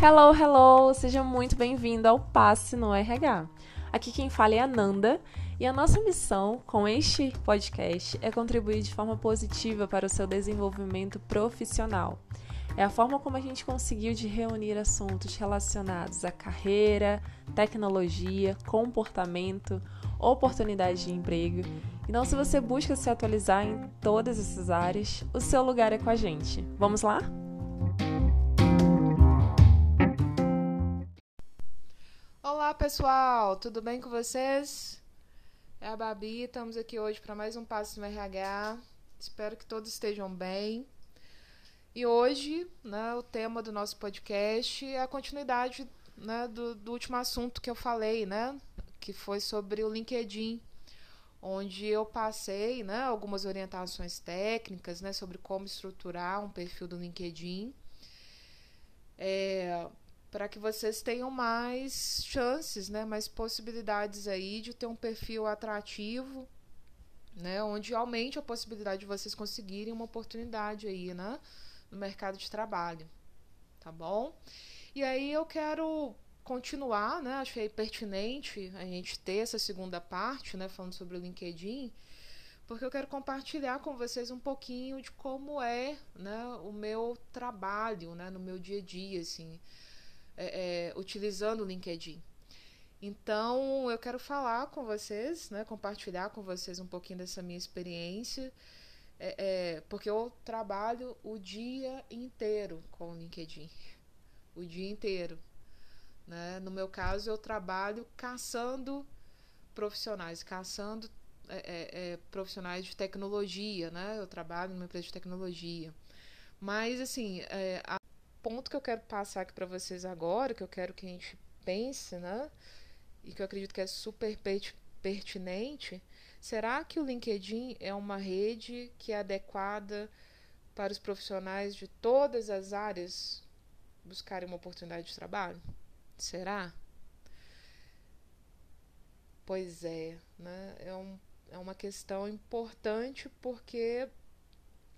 Hello, hello! Seja muito bem-vindo ao Passe no RH. Aqui quem fala é a Nanda e a nossa missão com este podcast é contribuir de forma positiva para o seu desenvolvimento profissional. É a forma como a gente conseguiu de reunir assuntos relacionados à carreira, tecnologia, comportamento, oportunidade de emprego. Então, se você busca se atualizar em todas essas áreas, o seu lugar é com a gente. Vamos lá? Pessoal, tudo bem com vocês? É a Babi, estamos aqui hoje para mais um Passo no RH. Espero que todos estejam bem. E hoje, né, o tema do nosso podcast é a continuidade né, do, do último assunto que eu falei, né? Que foi sobre o LinkedIn, onde eu passei né, algumas orientações técnicas né, sobre como estruturar um perfil do LinkedIn. É, para que vocês tenham mais chances, né, mais possibilidades aí de ter um perfil atrativo, né, onde aumente a possibilidade de vocês conseguirem uma oportunidade aí, né, no mercado de trabalho, tá bom? E aí eu quero continuar, né, achei pertinente a gente ter essa segunda parte, né, falando sobre o LinkedIn, porque eu quero compartilhar com vocês um pouquinho de como é, né, o meu trabalho, né, no meu dia a dia, assim, é, é, utilizando o LinkedIn. Então, eu quero falar com vocês, né, compartilhar com vocês um pouquinho dessa minha experiência, é, é, porque eu trabalho o dia inteiro com o LinkedIn. O dia inteiro. Né? No meu caso, eu trabalho caçando profissionais, caçando é, é, é, profissionais de tecnologia, né? Eu trabalho numa empresa de tecnologia. Mas, assim, é, a ponto que eu quero passar aqui para vocês agora, que eu quero que a gente pense, né? E que eu acredito que é super pertinente. Será que o LinkedIn é uma rede que é adequada para os profissionais de todas as áreas buscarem uma oportunidade de trabalho? Será? Pois é, né? É, um, é uma questão importante porque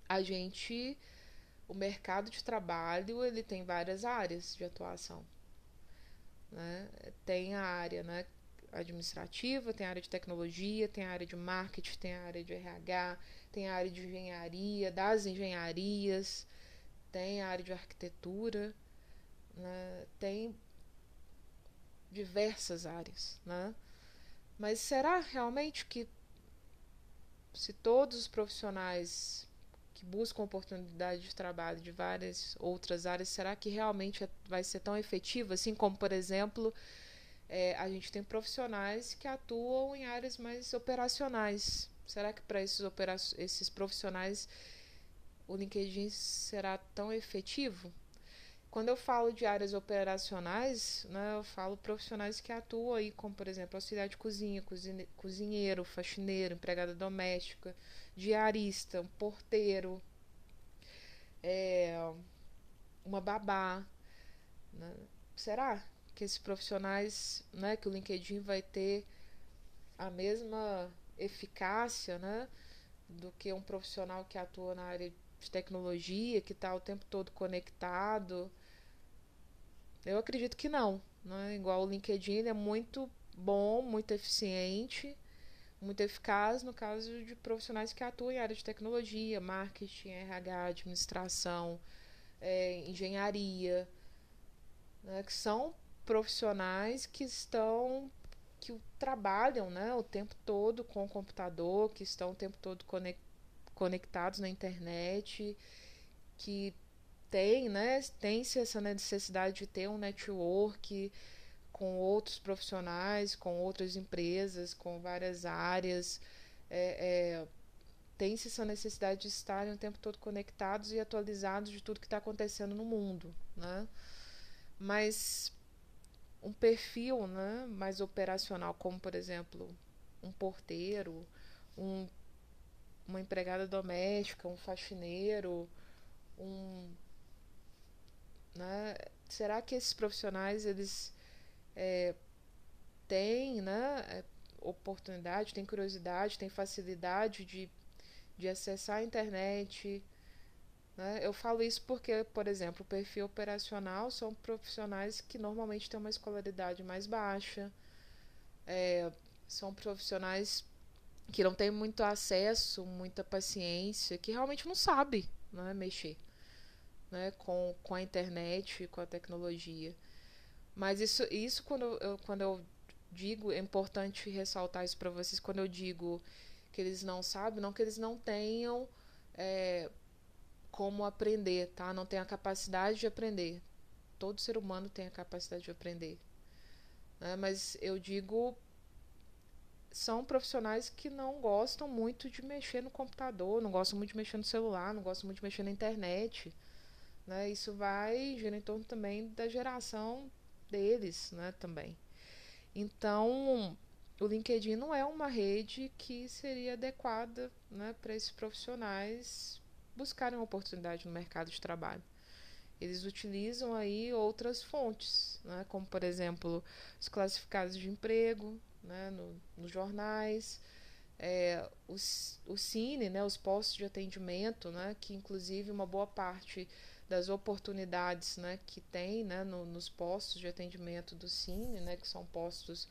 a gente o mercado de trabalho ele tem várias áreas de atuação. Né? Tem a área né, administrativa, tem a área de tecnologia, tem a área de marketing, tem a área de RH, tem a área de engenharia, das engenharias, tem a área de arquitetura, né? tem diversas áreas. Né? Mas será realmente que se todos os profissionais que buscam oportunidade de trabalho de várias outras áreas, será que realmente é, vai ser tão efetivo? Assim como, por exemplo, é, a gente tem profissionais que atuam em áreas mais operacionais. Será que para esses, esses profissionais o LinkedIn será tão efetivo? Quando eu falo de áreas operacionais, né, eu falo profissionais que atuam aí, como por exemplo auxiliar de cozinha, cozinheiro, faxineiro, empregada doméstica, diarista, um porteiro, é, uma babá. Né? Será que esses profissionais, né, que o LinkedIn vai ter a mesma eficácia, né, do que um profissional que atua na área de tecnologia, que está o tempo todo conectado? Eu acredito que não. Né? Igual o LinkedIn é muito bom, muito eficiente, muito eficaz no caso de profissionais que atuam em área de tecnologia, marketing, RH, administração, é, engenharia, né? que são profissionais que estão que trabalham né, o tempo todo com o computador, que estão o tempo todo conectados na internet, que tem, né, tem-se essa necessidade de ter um network com outros profissionais, com outras empresas, com várias áreas. É, é, tem-se essa necessidade de estarem o tempo todo conectados e atualizados de tudo que está acontecendo no mundo. Né? Mas um perfil né, mais operacional, como por exemplo um porteiro, um, uma empregada doméstica, um faxineiro, um né? Será que esses profissionais eles é, têm né, é, oportunidade, têm curiosidade, têm facilidade de, de acessar a internet, Né? Eu falo isso porque, por exemplo, o perfil operacional são profissionais que normalmente têm uma escolaridade mais baixa, é, são profissionais que não têm muito acesso, muita paciência, que realmente não sabe né, mexer né, com, com a internet, com a tecnologia. Mas isso, isso quando, eu, quando eu digo, é importante ressaltar isso para vocês, quando eu digo que eles não sabem, não que eles não tenham é, como aprender, tá? Não tem a capacidade de aprender. Todo ser humano tem a capacidade de aprender. Né? Mas eu digo são profissionais que não gostam muito de mexer no computador, não gostam muito de mexer no celular, não gostam muito de mexer na internet. Né? Isso vai girar em torno também da geração deles né, também. Então, o LinkedIn não é uma rede que seria adequada né, para esses profissionais buscarem uma oportunidade no mercado de trabalho. Eles utilizam aí outras fontes, né, como por exemplo os classificados de emprego né, no, nos jornais, é, os, o Cine, né, os postos de atendimento, né, que inclusive uma boa parte das oportunidades né, que tem né, no, nos postos de atendimento do Cine, né, que são postos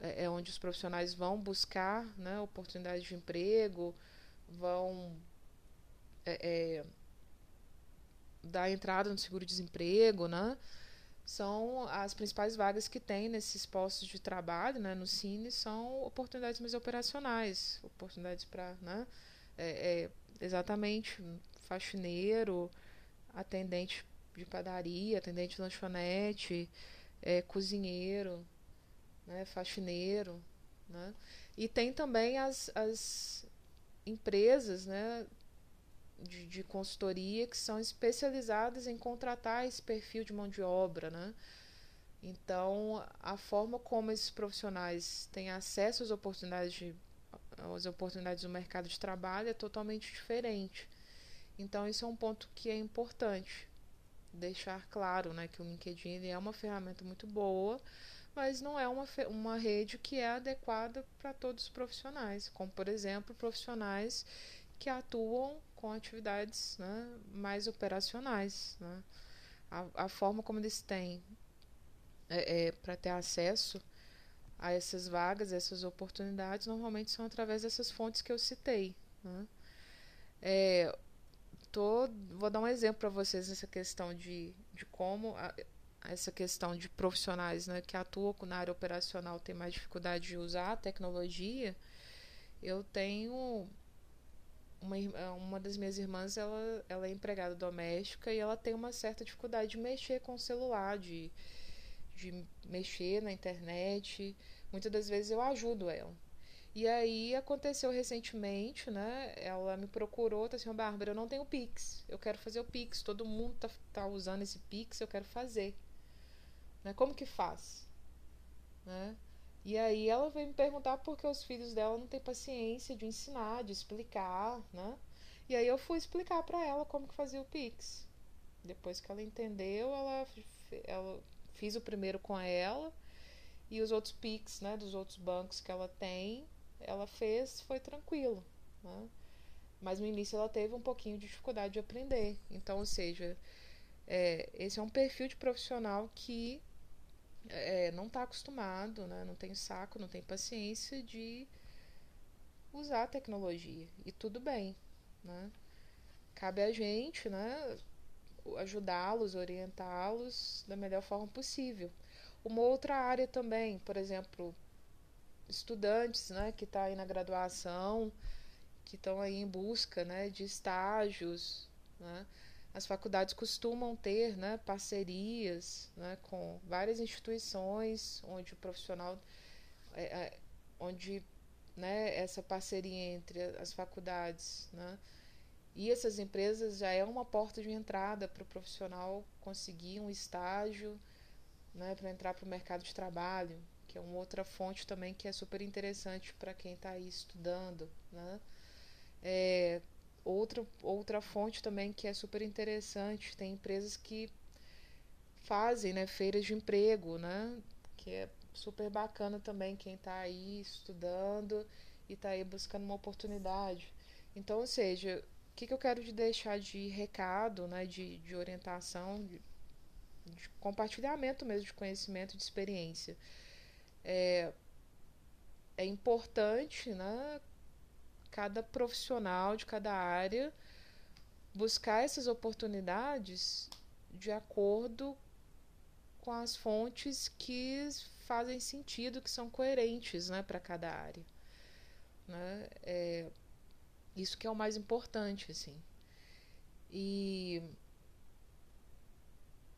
é, é onde os profissionais vão buscar né, oportunidades de emprego, vão é, é, dar entrada no seguro-desemprego, né? São as principais vagas que tem nesses postos de trabalho, né? No Cine são oportunidades mais operacionais, oportunidades para, né? É, é, exatamente faxineiro, atendente de padaria, atendente de lanchonete, é, cozinheiro, né, faxineiro, né? E tem também as, as empresas, né, de, de consultoria que são especializadas em contratar esse perfil de mão de obra, né? Então, a forma como esses profissionais têm acesso às oportunidades, de, às oportunidades do mercado de trabalho é totalmente diferente. Então, isso é um ponto que é importante deixar claro, né, que o LinkedIn é uma ferramenta muito boa, mas não é uma, uma rede que é adequada para todos os profissionais, como por exemplo profissionais que atuam com atividades né, mais operacionais. Né? A, a, forma como eles têm é, é, para ter acesso a essas vagas, essas oportunidades, normalmente são através dessas fontes que eu citei. Né? É, tô, vou dar um exemplo para vocês nessa questão de, de como a, essa questão de profissionais né, que atuam na área operacional têm mais dificuldade de usar a tecnologia. Eu tenho uma, uma das minhas irmãs ela, ela é empregada doméstica e ela tem uma certa dificuldade de mexer com o celular, de, de mexer na internet. Muitas das vezes eu ajudo ela. E aí aconteceu recentemente, né? Ela me procurou, tá assim, Bárbara, eu não tenho Pix. Eu quero fazer o Pix. Todo mundo tá, tá usando esse Pix, eu quero fazer. Né? Como que faz? Né? E aí ela veio me perguntar porque os filhos dela não têm paciência de ensinar, de explicar, né? E aí eu fui explicar para ela como que fazia o Pix. Depois que ela entendeu, ela, ela fiz o primeiro com ela e os outros Pix, né, dos outros bancos que ela tem, ela fez, foi tranquilo, né? Mas no início ela teve um pouquinho de dificuldade de aprender. Então, ou seja, é, esse é um perfil de profissional que é, não está acostumado, né? não tem saco, não tem paciência de usar a tecnologia. E tudo bem. Né? Cabe a gente né, ajudá-los, orientá-los da melhor forma possível. Uma outra área também, por exemplo, estudantes né, que estão tá aí na graduação, que estão aí em busca né, de estágios. Né? As faculdades costumam ter né, parcerias né, com várias instituições onde o profissional é, é, onde né, essa parceria entre as faculdades né, e essas empresas já é uma porta de entrada para o profissional conseguir um estágio né, para entrar para o mercado de trabalho, que é uma outra fonte também que é super interessante para quem está aí estudando. Né? É, outra, outra fonte também que é super interessante, tem empresas que fazem né, feiras de emprego, né? Que é super bacana também quem está aí estudando e está aí buscando uma oportunidade. Então, ou seja, que, que eu quero te deixar de recado, né, de, de orientação, de, de compartilhamento mesmo de conhecimento, de experiência. É, é importante, né, cada profissional de cada área buscar essas oportunidades de acordo com as fontes que fazem sentido, que são coerentes né, para cada área. Né? É, isso que é o mais importante, assim. E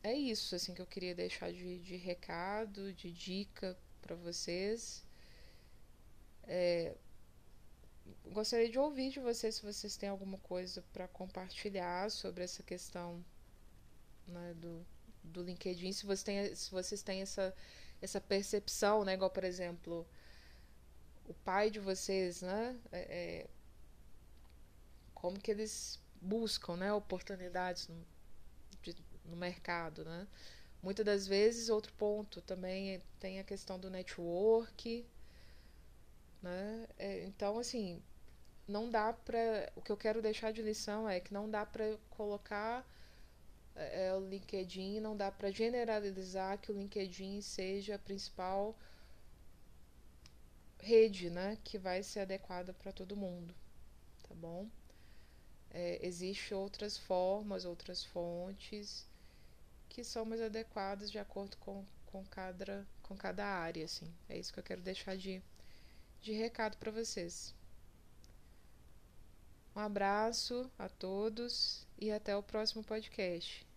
é isso assim que eu queria deixar de, de recado, de dica para vocês. É, gostaria de ouvir de vocês se vocês têm alguma coisa para compartilhar sobre essa questão né, do, do LinkedIn, se, você tem, se vocês têm essa, essa percepção, né, igual, por exemplo, o pai de vocês, né, é, é, como que eles buscam né, oportunidades no, de, no mercado, né? Muitas das vezes, outro ponto também é, tem a questão do network, né? É, então, assim, não dá para. O que eu quero deixar de lição é que não dá para colocar é, é, o LinkedIn, não dá para generalizar que o LinkedIn seja a principal rede, né, que vai ser adequada para todo mundo, tá bom? É, Existem outras formas, outras fontes que são mais adequadas de acordo com, com, cada, com cada área, assim. É isso que eu quero deixar de de recado para vocês. Um abraço a todos e até o próximo podcast.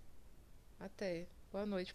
Até. Boa noite.